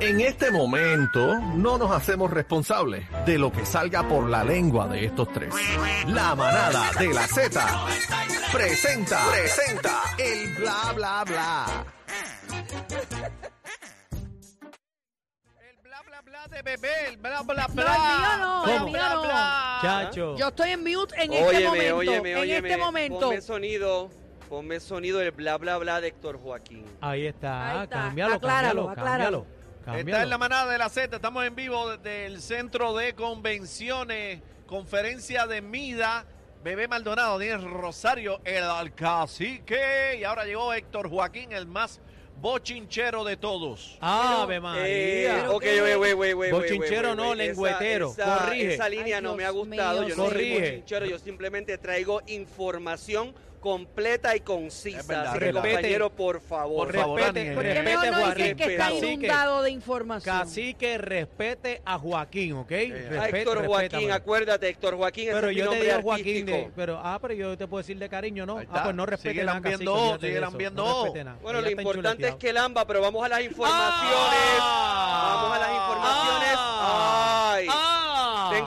En este momento no nos hacemos responsables de lo que salga por la lengua de estos tres. La manada de la Z presenta, presenta el bla bla bla. El bla bla bla de bebé, el bla bla No, bla. el mío no, el. Chacho. Yo estoy en mute en este Óyeme, momento. óyeme, en óyeme. este momento. Ponme sonido, ponme sonido del bla bla bla de Héctor Joaquín. Ahí está, Ahí está. cámbialo, Acláralo, cámbialo, acláralo. cámbialo. Está en la manada de la Z, estamos en vivo desde el centro de convenciones, conferencia de Mida. Bebé Maldonado, tiene Rosario, el alcacique. Y ahora llegó Héctor Joaquín, el más bochinchero de todos. Ave Eh, María. ok, qué? wey, wey, wey, wey, Bochinchero wey, no. Esa- lengüetero. Esa, Corrige. Esa línea Ay, no me ha gustado. mío, yo no soy Corrige. bochinchero, yo simplemente traigo información completa y concisa. Verdad, Así que, compañero, por favor. Por favor, respete, Daniel. ¿Por qué respete mejor a no Joaquín. dicen que está inundado de información? Cacique, respete a Joaquín, ¿ok? A Respete, Héctor Joaquín, acuérdate, Héctor Joaquín Pero es yo te digo Joaquín de, pero ah, pero yo te puedo decir de cariño, ¿no? Ah, pues no respete Sigue nada, olvídate sigue No nada. Bueno, lo importante es que lamba, pero vamos a las informaciones. Ah. Vamos a las informaciones. Ah.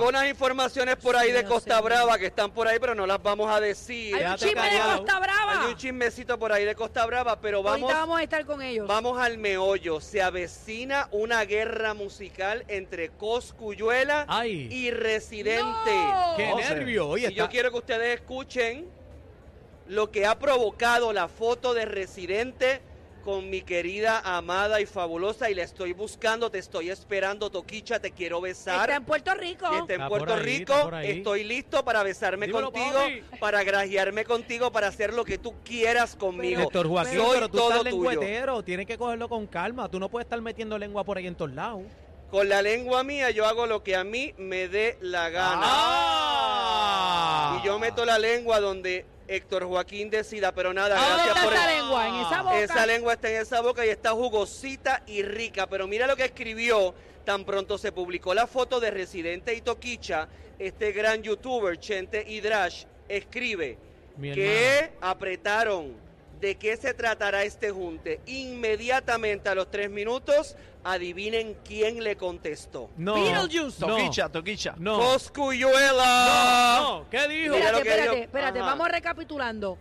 Ay. Ah. Tengo unas informaciones por ahí de Costa. Brava que están por ahí, pero no las vamos a decir. Hay un chisme de callado. Costa Brava. Hay un chismecito por ahí de Costa Brava, pero vamos, Ahorita vamos a estar con ellos. vamos al meollo. Se avecina una guerra musical entre Coscuyuela Ay. y Residente. No. Qué José. nervio. Oye, Y yo quiero que ustedes escuchen lo que ha provocado la foto de Residente con mi querida, amada y fabulosa. Y la estoy buscando, te estoy esperando, Toquicha, te quiero besar. Está en Puerto Rico. está en Está Puerto ahí, Rico. Estoy listo para besarme Dímelo, contigo, papi. para grajearme contigo, para hacer lo que tú quieras conmigo. Héctor Joaquín, Soy pero tú todo estás lengüetero, tienes que cogerlo con calma. Tú no puedes estar metiendo lengua por ahí en todos lados. Con la lengua mía yo hago lo que a mí me dé la gana. Ah. Y yo meto la lengua donde Héctor Joaquín decida, pero nada, ¿Dónde gracias está por esa el- lengua? En esa boca. Esa lengua está en esa boca y está jugosita y rica. Pero mira lo que escribió tan pronto se publicó la foto de Residente y Toquicha. Este gran youtuber, Chente Hidrash, escribe Mi que apretaron. ¿De qué se tratará este junte? Inmediatamente a los tres minutos, adivinen quién le contestó. No. Beetlejuice. No. Toquicha, toquicha. No. Coscuyuela. No. ¿Qué dijo? Espérate, espérate, dijo. espérate. Ajá. Vamos recapitulando.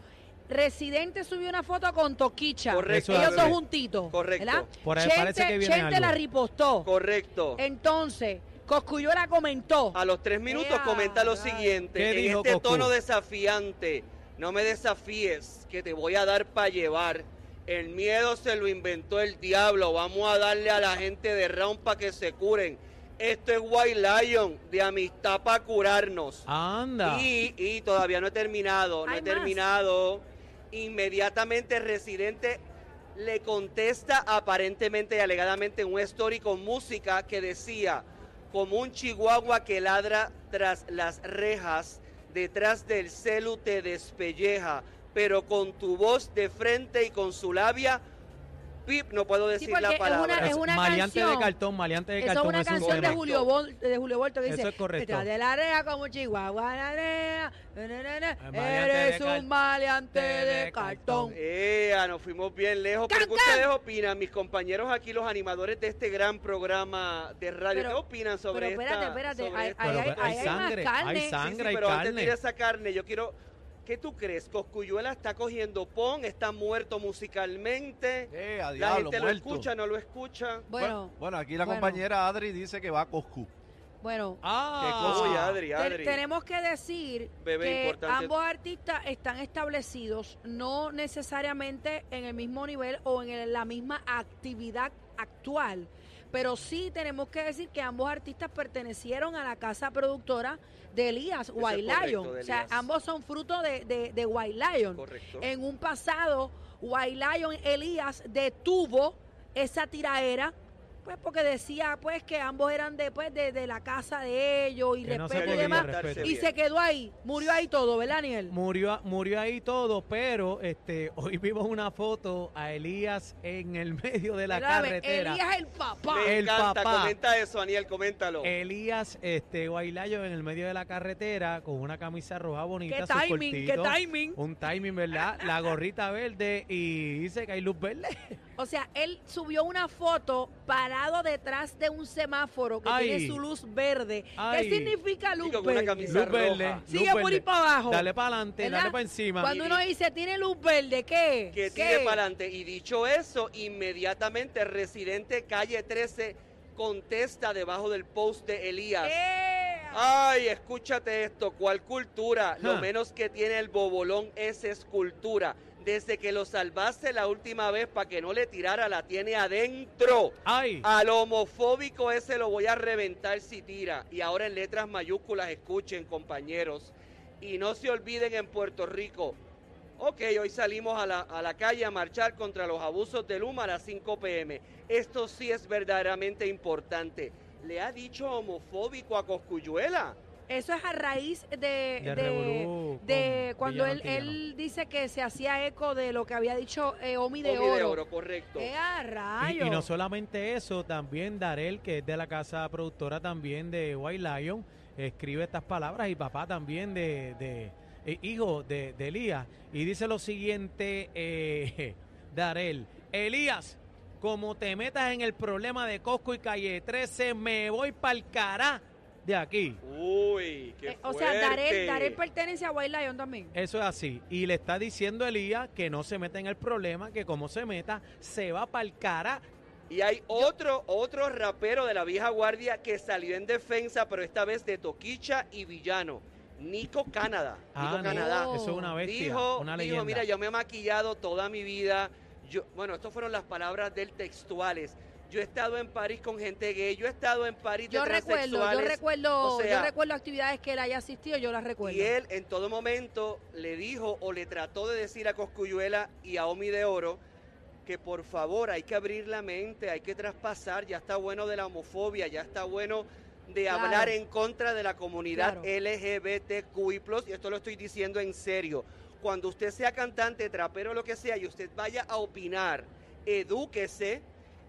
Residente subió una foto con Toquicha. Correcto. Ellos dos juntitos. Correcto. ¿verdad? Por ahí Chente, parece que viene Chente algo. la ripostó. Correcto. Entonces, Coscuyuela comentó. A los tres minutos Ea, comenta lo siguiente. ¿Qué en dijo este Coscu? tono desafiante, no me desafíes, que te voy a dar para llevar. El miedo se lo inventó el diablo. Vamos a darle a la gente de round para que se curen. Esto es White Lion, de amistad para curarnos. Anda. Y, y todavía no he terminado, no he más. terminado. Inmediatamente el residente le contesta aparentemente y alegadamente en un story con música que decía, como un chihuahua que ladra tras las rejas, detrás del celu te despelleja, pero con tu voz de frente y con su labia, pip, no puedo decir porque la es palabra. una- es una maliante de canción. cartón, maliante de Eso es cartón. una es un canción de tema. Julio, Bol- de Julio Volto que Eso dice, es correcto. "Detrás de la rea como chihuahua, la rea, na, na, na, na, El maleante eres de cal- un maleante de, de cartón. cartón. ¡Ea! Nos fuimos bien lejos. ¿Pero ¡Can, qué ustedes opinan, mis compañeros aquí, los animadores de este gran programa de radio? Pero- ¿Qué opinan sobre Pero espérate, esta- espérate, sobre hay, esta- hay, Pero hay, hay hay más sangre, carne. hay Sí, sí, sangre, hay pero antes de carne. ir a esa carne, yo quiero... ¿Qué tú crees? ¿Coscuyuela está cogiendo pon? ¿Está muerto musicalmente? Eh, a ¿La diablo, gente lo muerto. escucha, no lo escucha? Bueno, Bueno, aquí la bueno. compañera Adri dice que va a Coscu. bueno. Ah. Uy, Adri, Te- Adri. tenemos que decir Bebé, que importante. ambos artistas están establecidos no necesariamente en el mismo nivel o en el- la misma actividad actual, pero sí tenemos que decir que ambos artistas pertenecieron a la casa productora de Elías, White correcto, Lion. O sea, ambos son fruto de, de, de White Lion. Correcto. En un pasado, White Lion Elías detuvo esa tiraera pues porque decía pues que ambos eran después de, de la casa de ellos y Que no se respeto y podía demás respeto. y se quedó ahí murió ahí todo ¿verdad Daniel? Murió, murió ahí todo, pero este hoy vimos una foto a Elías en el medio de la carretera. Elías el papá Me el encanta, papá. comenta eso, Aniel, coméntalo. Elías este Guaylayo en el medio de la carretera con una camisa roja bonita, qué su timing qué cortito, timing un timing, ¿verdad? La gorrita verde y dice que hay luz verde. o sea él subió una foto para parado detrás de un semáforo que Ay. tiene su luz verde. Ay. ¿Qué significa luz una verde? camisa Luz roja. verde. Sigue luz por verde. ahí para abajo. Dale para adelante, ¿Verdad? dale para encima. Cuando Y- uno dice tiene luz verde, ¿qué? que ¿Qué? tire para adelante. Y dicho eso, inmediatamente residente calle 13 contesta debajo del post de Elías. ¡Eh! Ay, escúchate esto, ¿cuál cultura? Lo menos que tiene el bobolón es escultura. Desde que lo salvaste la última vez para que no le tirara, la tiene adentro. Ay, Al homofóbico ese lo voy a reventar si tira. Y ahora en letras mayúsculas, escuchen compañeros. Y no se olviden en Puerto Rico. Ok, hoy salimos a la, a la calle a marchar contra los abusos de Luma a las 5 pm. Esto sí es verdaderamente importante. ¿Le ha dicho homofóbico a Coscuyuela? Eso es a raíz de, De de, de cuando él, dice que se hacía eco de lo que había dicho eh, Omi de Omi de Oro. oro, correcto. ¡Eh, a Y, y no solamente eso, también Darel, que es de la casa productora también de White Lion, escribe estas palabras y papá también de, de- eh, hijo de, de Elías. Y dice lo siguiente, eh, Darel, Elías, como te metas en el problema de Cosco y Calle 13, me voy para el cará de aquí. Uy, qué Eh, o sea, fuerte. Darel pertenece a White Lion también. Eso es así. Y le está diciendo Elías que no se meta en el problema, que como se meta, se va para el cará. Y hay otro, otro rapero de la vieja guardia que salió en defensa, pero esta vez de Toquicha y Villano. Nico Canadá. Ah, Nico no, Canadá. Eso es una bestia, dijo, una dijo, mira, yo me he maquillado toda mi vida. Yo, bueno, estas fueron las palabras del textuales. Yo he estado en París con gente gay, yo he estado en París de Yo recuerdo, yo recuerdo, o sea, yo recuerdo actividades que él haya asistido, yo las recuerdo. Y él en todo momento le dijo o le trató de decir a Coscuyuela y a Omi de Oro que por favor hay que abrir la mente, hay que traspasar, ya está bueno de la homofobia, ya está bueno de Claro. hablar en contra de la comunidad Claro. LGBTQI+, y esto lo estoy diciendo en serio. Cuando usted sea cantante, trapero, lo que sea, y usted vaya a opinar, edúquese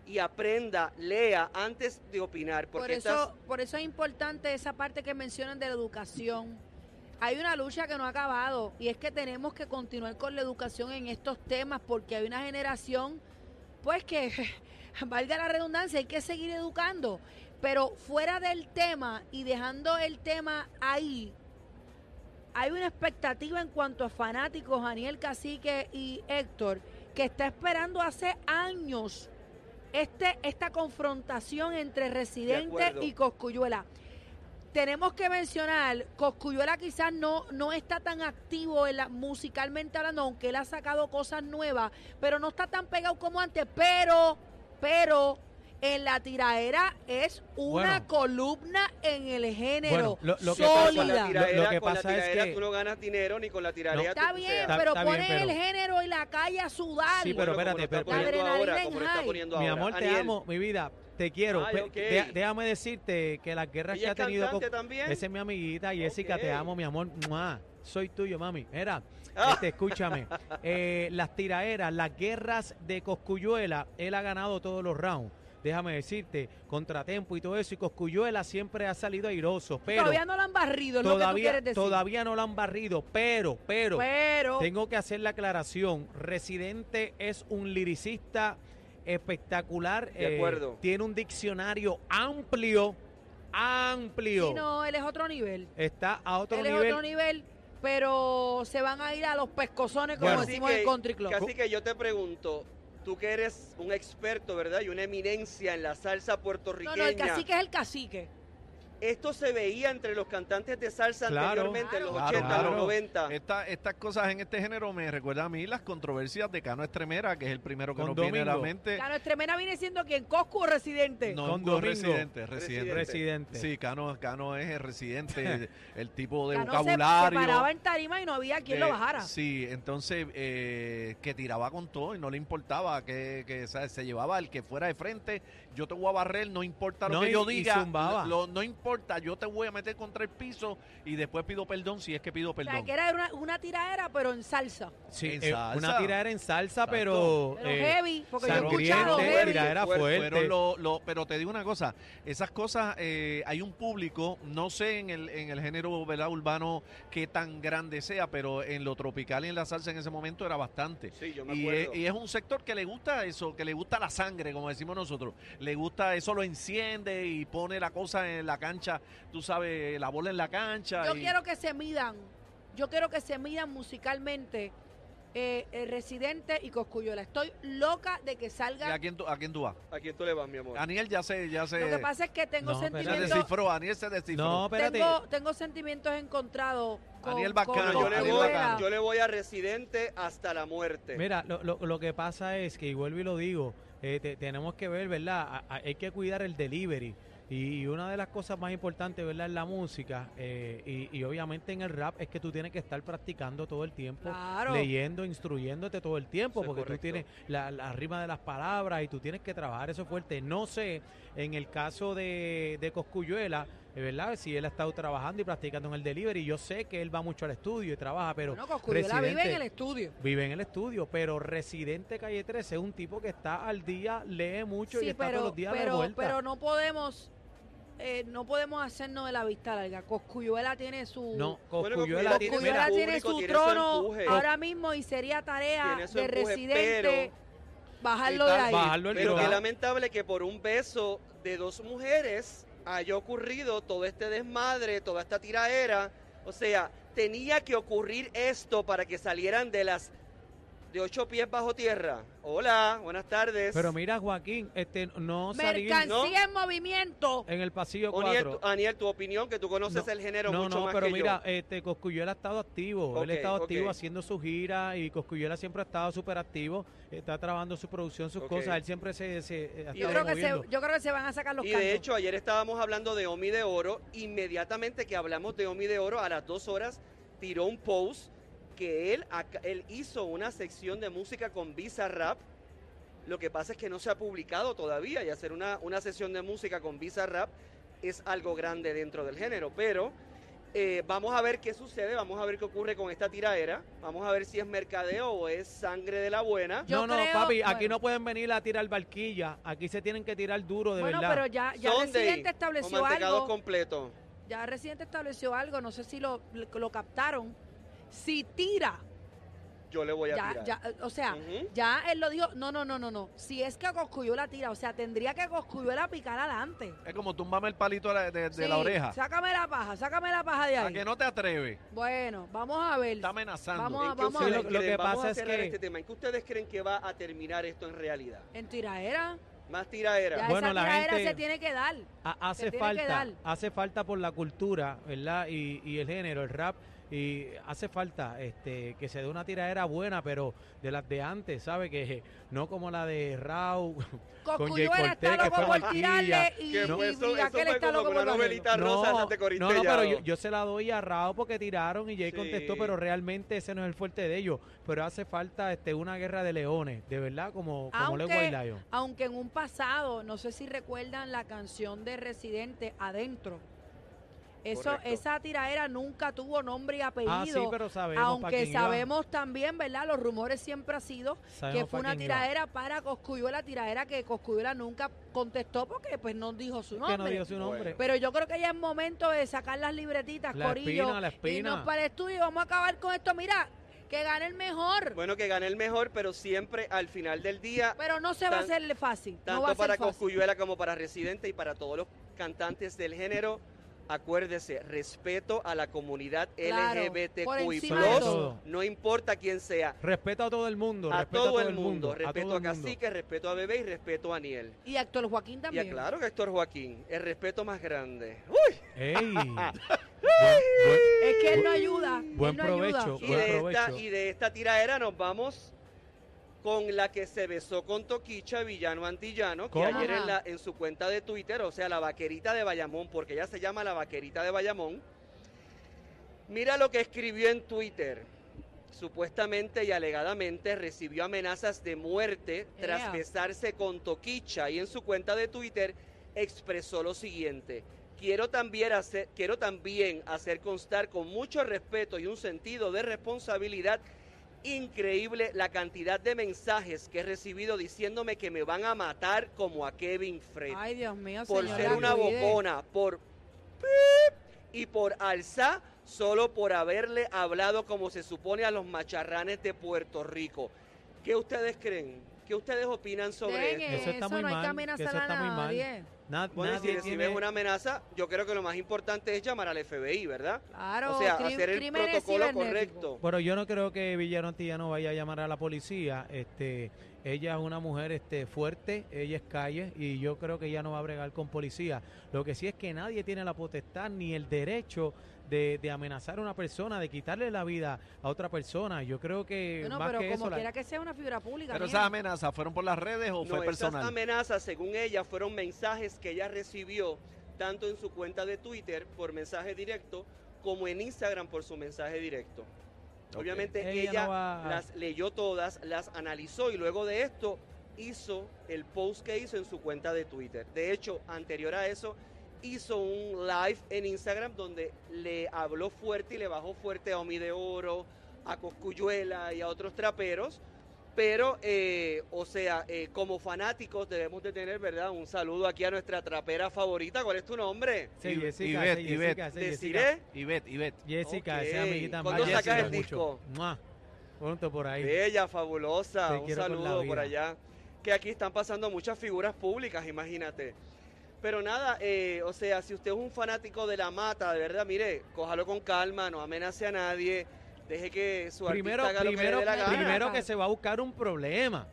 y aprenda, lea antes de opinar. Porque por eso, por eso es importante esa parte que mencionan de la educación. Hay una lucha que no ha acabado y es que tenemos que continuar con la educación en estos temas porque hay una generación, pues que, valga la redundancia, hay que seguir educando. Pero fuera del tema y dejando el tema ahí, hay una expectativa en cuanto a fanáticos, Daniel Cacique y Héctor, que está esperando hace años este, esta confrontación entre Residente y Coscuyuela. Tenemos que mencionar, Coscuyuela quizás no, no está tan activo en la, musicalmente hablando, aunque él ha sacado cosas nuevas, pero no está tan pegado como antes, pero, pero en la tiraera es una Bueno. columna en el género Bueno, lo- lo que Con pasa- la sólida. Lo que con la pasa es que- tú no ganas dinero ni con la tiradera. No. tú- Está o bien, Está- pero está pone bien, pero- el género y la calle a sudar. Sí, pero bueno, espérate, pero- poniendo La ahora, como está poniendo Mi amor, te amo, mi vida, te quiero. Ay, Pe- ok. de- déjame decirte que las guerras ¿Ella que ha tenido con- también? Esa es mi amiguita, Jessica, te Ok. amo, mi amor. ¡Mua! Soy tuyo, mami. Mira, Ah. este, escúchame. Eh, las tiraeras, las guerras de Coscuyuela, él ha ganado todos los rounds. Déjame decirte, contratempo y todo eso. Y Coscuyuela siempre ha salido airoso. Pero todavía no lo han barrido, es lo que tú todavía, quieres decir. todavía no lo han barrido. Pero, pero, pero tengo que hacer la aclaración. Residente es un liricista espectacular. De eh, acuerdo. tiene un diccionario amplio, amplio. Sí, no, él es otro nivel. Está a otro él es nivel. otro nivel, pero se van a ir a los pescozones, como Bueno. decimos en el country club. Así que yo te pregunto, tú que eres un experto, ¿verdad? Y una eminencia en la salsa No, puertorriqueña. no, el cacique es el cacique. Esto se veía entre los cantantes de salsa Claro. anteriormente, en los Claro, 80, en claro. los 90. Esta- estas cosas en este género me recuerdan a mí las controversias de Cano Estremera, que es el primero que Con nos viene a la mente. Cano Estremena viene siendo quien Coscu o residente. No, Con no, Domingo. residente, residente. Residente. Sí, Cano, Cano es el residente, el, el tipo de Cano se- se, vocabulario. paraba en tarima y no había quien lo bajara. Sí, entonces eh, que tiraba con todo y no le importaba que, que ¿sabes? se llevaba el que fuera de frente. Yo te voy a barrer, no importa lo No, que y- yo y diga. zumbaba. lo- no importa importa, yo te voy a meter contra el piso y después pido perdón si es que pido O sea, perdón. que era una, una tiradera, pero en salsa. Sí, En eh, salsa. una tiradera en salsa, Exacto. pero... Pero eh, heavy, porque yo he escuchado Fuerte, heavy. tiradera Fuerte. fuerte. Fueron lo- lo- pero te digo una cosa, esas cosas, eh, hay un público, no sé en el, en el género ¿verdad? urbano qué tan grande sea, pero en lo tropical y en la salsa en ese momento era bastante. Sí, yo me Y acuerdo. es, y es un sector que le gusta eso, que le gusta la sangre, como decimos nosotros. Le gusta eso, lo enciende y pone la cosa en la cancha, tú sabes, la bola en la cancha. Yo y- quiero que se midan, yo quiero que se midan musicalmente eh, el Residente y Coscuyola. Estoy loca de que ¿Y salga. a quién, tú- a quién tú vas? ¿A quién tú le vas, mi amor? Aniel ya se, ya se, Lo que pasa es que tengo No, pero- se sentimientos. descifró, Aniel se descifró. No, espérate. Tengo, tengo sentimientos encontrados. Con, Aniel Bacano, yo, yo le voy a Residente hasta la muerte. Mira, lo, lo, lo que pasa es que, y vuelvo y lo digo, eh, te- tenemos que ver, ¿verdad? A- a- hay que cuidar el delivery. Y una de las cosas más importantes, ¿verdad? En la música eh, y, y obviamente en el rap es que tú tienes que estar practicando todo el tiempo, Claro. leyendo, instruyéndote todo el tiempo, Eso porque tú tienes la, la rima de las palabras y tú tienes que trabajar eso fuerte. No sé, en el caso de, de Coscuyuela, eh, ¿verdad? Si él ha estado trabajando y practicando en el delivery, yo sé que él va mucho al estudio y trabaja, pero Bueno, Coscuyola vive en el estudio. Vive en el estudio, pero Residente Calle 13 es un tipo que está al día, lee mucho y está todos los días de pero, vuelta. pero no podemos. Eh, no podemos hacernos de la vista larga. Coscuyuela tiene su. no, Bueno, Coscuyuela tiene, Coscuyuela mira, tiene público su tiene su trono ahora mismo y sería tarea de empuje, residente pero- bajarlo de ahí. bajarlo el Pero qué lamentable que por un beso de dos mujeres haya ocurrido todo este desmadre, toda esta tiraera. O sea, tenía que ocurrir esto para que salieran de las de ocho pies bajo tierra. Hola, buenas tardes. Pero mira, Joaquín, este no salir Mercancía en movimiento. en el pasillo Aniel, 4. tu, Aniel, tu opinión, que tú conoces No, el género No, mucho no, más pero que mira, yo. este Coscuyuela ha estado activo, él ha estado activo haciendo su gira y Coscuyuela siempre ha estado súper activo, está trabajando su producción, sus cosas, él siempre se, se eh, ha Yo creo, que se, yo creo que se van a sacar los Y cantos. de hecho, ayer estábamos hablando de Omi de Oro. Inmediatamente que hablamos de Omi de Oro, a las dos horas tiró un post que él, acá- él hizo una sección de música con Visa Rap. Lo que pasa es que no se ha publicado todavía y hacer una, una sesión de música con Visa Rap es algo grande dentro del género. Pero eh, vamos a ver qué sucede, vamos a ver qué ocurre con esta tiraera. Vamos a ver si es mercadeo o es sangre de la buena. Yo no, no, creo- papi, aquí bueno. no pueden venir a tirar barquilla, aquí se tienen que tirar duro de bueno, verdad. pero ya, ya Sunday Residente estableció mantecados algo. completo. Ya Residente estableció algo. No sé si lo, lo captaron. Si tira, Yo le voy a ya, tirar. ya, o sea, ya él lo dijo. No, no, no, no, no. Si es que Coscuyuela tira, o sea, tendría que Coscuyuela picar adelante. Es como tumbame el palito de, la- de- de Sí, la oreja. Sácame la paja, sácame la paja de A ahí. que no te atreves. Bueno, vamos a ver. Está amenazando. Vamos a- ¿En qué vamos a ver. Lo- que Vamos pasa a es que- este tema. ¿En qué ustedes creen que va a terminar esto en realidad? En tiraera. Más tiraera. Ya Bueno, esa la tiraera gente- se tiene que dar. Ha- hace Se tiene que falta, dar. hace falta por la cultura, ¿verdad? Y, y el género, el rap, y hace falta este que se dé una tiradera buena, pero de las de antes, ¿sabe? Que no como la de Rau con Jay Cortés, está que loco fue por barquilla. tirarle y, Que y, fue eso, y eso aquel fue está como loco que por una barrerlo. novelita rosa No, de no, no, pero yo, yo se la doy a Rao porque tiraron y Jay Sí. contestó, pero realmente ese no es el fuerte de ellos. Pero hace falta este una guerra de leones, de verdad, como, como le Aunque, aunque en un pasado, no sé si recuerdan la canción de Residente Adentro. Eso, Correcto. esa tiraera nunca tuvo nombre y apellido. Ah, sí, pero sabemos pa' aunque quién iba. sabemos también, ¿verdad? Los rumores siempre ha sido Sabemos que fue una iba. tiradera para Coscuyuela, tiradera que Coscuyuela nunca contestó porque pues no dijo su Que nombre. no dijo su nombre. Bueno. Pero yo creo que ya es momento de sacar las libretitas, La Corillo, espina, la espina. irnos para el estudio y vamos a acabar con esto. Mira, que gane el mejor. Bueno, que gane el mejor, pero siempre al final del día, pero no se va a hacerle fácil. tanto no va a ser para. Coscuyuela como para Residente y para todos los cantantes del género, acuérdese, respeto a la comunidad Claro, LGBTQI+, no importa quién sea. Respeto a todo el mundo, A respeto todo a el mundo, a respeto a mundo. Cacique, respeto a Bebé y respeto a Aniel. Y Héctor Joaquín Y también. aclaro que Héctor Joaquín, el respeto más grande. ¡Uy! ¡Ey! Buen- buen- Es que él no ayuda. Buen él no ayuda. provecho. Y Buen de, esta, provecho. y de esta tiraera nos vamos con la que se besó con Toquicha Villano Antillano, que ¿Cómo? ayer en, Ajá. la, en su cuenta de Twitter, o sea, la vaquerita de Bayamón, porque ella se llama la vaquerita de Bayamón. Mira lo que escribió en Twitter. Supuestamente y alegadamente recibió amenazas de muerte tras Ea. besarse con Toquicha y en su cuenta de Twitter expresó lo siguiente. quiero también hacer, quiero también hacer constar con mucho respeto y un sentido de responsabilidad increíble la cantidad de mensajes que he recibido diciéndome que me van a matar como a Kevin Fred Ay, Dios mío, por señora, ser una cuide. bocona, por pip y por alzar solo por haberle hablado como se supone a los macharranes de Puerto Rico. ¿Qué ustedes creen? ¿Qué ustedes opinan sobre Dejen esto? Eso está eso, muy no hay mal, que que amenazar eso a está muy mal. nadie. Na- Bueno, si nadie recibes una amenaza, yo creo que lo más importante es llamar al FBI, ¿verdad? Claro, o sea, cri- hacer el crímenes protocolo cibernéticos. correcto. Bueno, yo no creo que Villano Antillano vaya a llamar a la policía. Este, ella es una mujer este, fuerte, ella es calle y yo creo que ella no va a bregar con policía. Lo que sí es que nadie tiene la potestad ni el derecho de, de amenazar a una persona, de quitarle la vida a otra persona. Yo creo que Bueno, más pero que como eso, la- quiera que sea una figura pública. Pero mira. esas amenazas fueron por las redes o No, fue esas personal. amenazas, según ella, fueron mensajes que ella recibió tanto en su cuenta de Twitter por mensaje directo como en Instagram por su mensaje directo. Obviamente Ella ella, no va a- las leyó todas, las analizó y luego de esto hizo el post que hizo en su cuenta de Twitter. De hecho, anterior a eso, hizo un live en Instagram donde le habló fuerte y le bajó fuerte a Omi de Oro, a Coscuyuela y a otros traperos. Pero, eh, o sea, eh, como fanáticos debemos de tener, ¿verdad? Un saludo aquí a nuestra trapera favorita. ¿Cuál es tu nombre? Sí, Y- Jessica, Ivette, Ivette. Jessica, esa es Deciré. Jessica. Ivette, Ivette. Jessica, esa amiguita ¿Cuándo sacas el disco? Pronto por ahí. Bella, fabulosa. Te Un saludo por allá. Que aquí están pasando muchas figuras públicas, imagínate. Pero nada, eh, o sea, si usted es un fanático de la mata, de verdad, mire, cójalo con calma, no amenace a nadie, deje que su primero, artista haga primero, lo que le dé la gana. primero que se va a buscar un problema.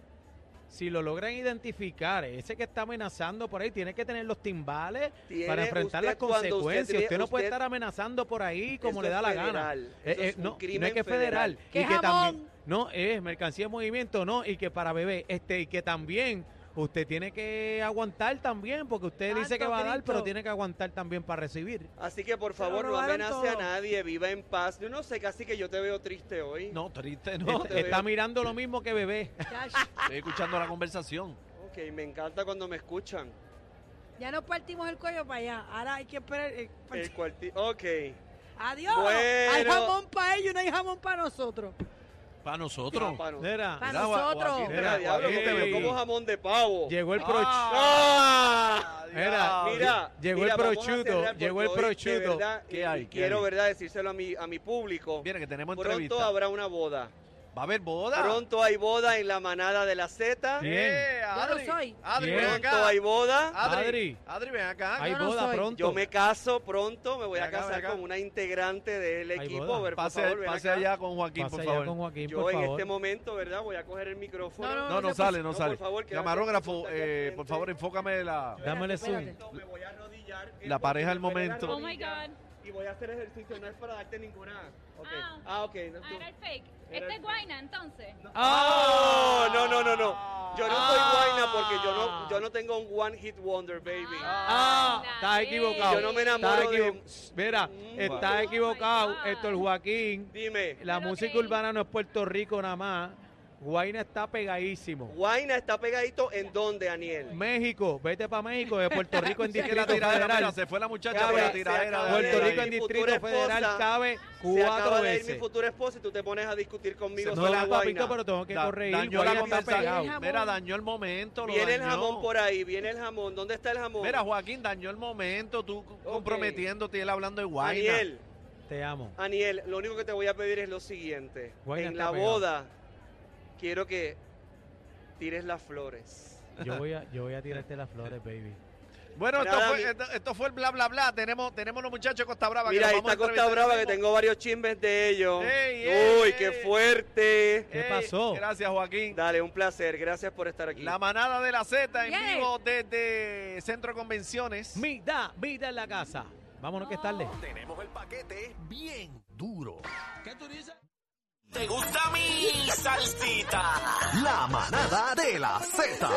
Si lo logran identificar, ese que está amenazando por ahí tiene que tener los timbales Tiene para enfrentar las usted consecuencias. Usted, tiene- no puede usted- estar amenazando por ahí como le da la gana. federal, Eh, eso eh, es un no, no crimen es que es federal. federal. ¡Qué y que jamón! también, no, es mercancía de movimiento, no, y que para bebé, este, y que también usted tiene que aguantar también, porque usted dice que va a dar, pero tiene que aguantar también para recibir. Así que por favor no amenace a nadie, viva en paz. Yo no sé, casi que yo te veo triste hoy. No, triste, no. te está veo. mirando lo mismo que bebé. Estoy escuchando la conversación. Ok, me encanta cuando me escuchan. ya nos partimos el cuello para allá. Ahora hay que esperar. eh, El cuarti- Ok. Adiós. Bueno. Hay jamón para ellos, no hay jamón para nosotros. Para nosotros. Ah, para- Mira, Para Mira, nosotros. Mira, Mira, diablo, te veo como jamón de pavo. llegó el pro. ¡Ah! Mira, Mira, llegó mira, el cerrar llegó el ¿Qué eh, hay? ¿Qué Quiero, hay? verdad, decírselo a mi, a mi público. Viene que tenemos Pronto entrevista. habrá una boda. Va a haber boda. Pronto hay boda en la manada de la Z. Bien. Eh, Yo no Adri, soy. Adri, Bien. ven Pronto acá. hay boda. Adri, Adri. Adri, ven acá. Hay Yo no boda soy. pronto. Yo me caso pronto, me voy a Ven acá, casar acá. con una integrante del Hay equipo. boda. A ver, por Pase, favor, ven pase acá. allá con Joaquín, Pasa por allá favor. con Joaquín, Yo por en favor. este momento, ¿verdad? Voy a coger el micrófono. No, no, No, sale, no No, sale. por favor, que Camarógrafo, eh, por favor, enfócame la, Dámele Espérate, zoom. Me voy a arrodillar. la pareja la momento. Oh my God. Y voy a hacer ejercicio, no es para darte ninguna. Ok. Ah. Ah, ok. no, Ah, tú- era el fake. Era Este el- es Guayna, entonces. ¡Ah! No, no, no, no. Yo no soy Ah. guayna porque yo no, yo no tengo un one hit wonder, baby. Ah, Anda, estás bien. equivocado. Yo no me Estás enamoro de- equivo- Mira, Mm. estás Oh, equivocado, God. Héctor Joaquín. Dime, La Pero música creí. urbana no es Puerto Rico nada más. Guayna está pegadísimo. Guayna está pegadito en dónde, Aniel? México, vete para México, de Puerto Rico en Distrito la tiradera, mira, Federal. se fue la muchacha Cabe- por la se tiradera. de Puerto. Rico en Mi Distrito Federal cabe Se cuatro acaba de ir mi veces. futura esposa y tú te pones a discutir conmigo Se No, sobre la papito, pero tengo que Da- corregir. dañó la conversación. Mira, dañó el momento. Lo Viene el jamón por ahí, viene el jamón. ¿Dónde está el jamón? Mira, Joaquín, dañó el momento. Tú comprometiéndote y él hablando de Guayna. Aniel, Te amo. Aniel, lo único que te voy a pedir es lo siguiente. Guayna en la pegado. boda, quiero que tires las flores. Yo voy a, yo voy a tirarte las flores, baby. Bueno, esto Nada, fue, esto, esto fue el bla, bla, bla. Tenemos, tenemos los muchachos de Costa Brava. Mira, que ahí está Costa Brava, que tengo varios chismes de ellos. Ey, ey, Uy, qué fuerte. ¿Qué Ey, pasó? Gracias, Joaquín. Dale, un placer. Gracias por estar aquí. La manada de la Z en vivo desde Centro de Convenciones. Mida, vida en la casa. Vámonos que es tarde. Tenemos el paquete bien duro. ¿Te gusta mi salsita? La manada de la Z.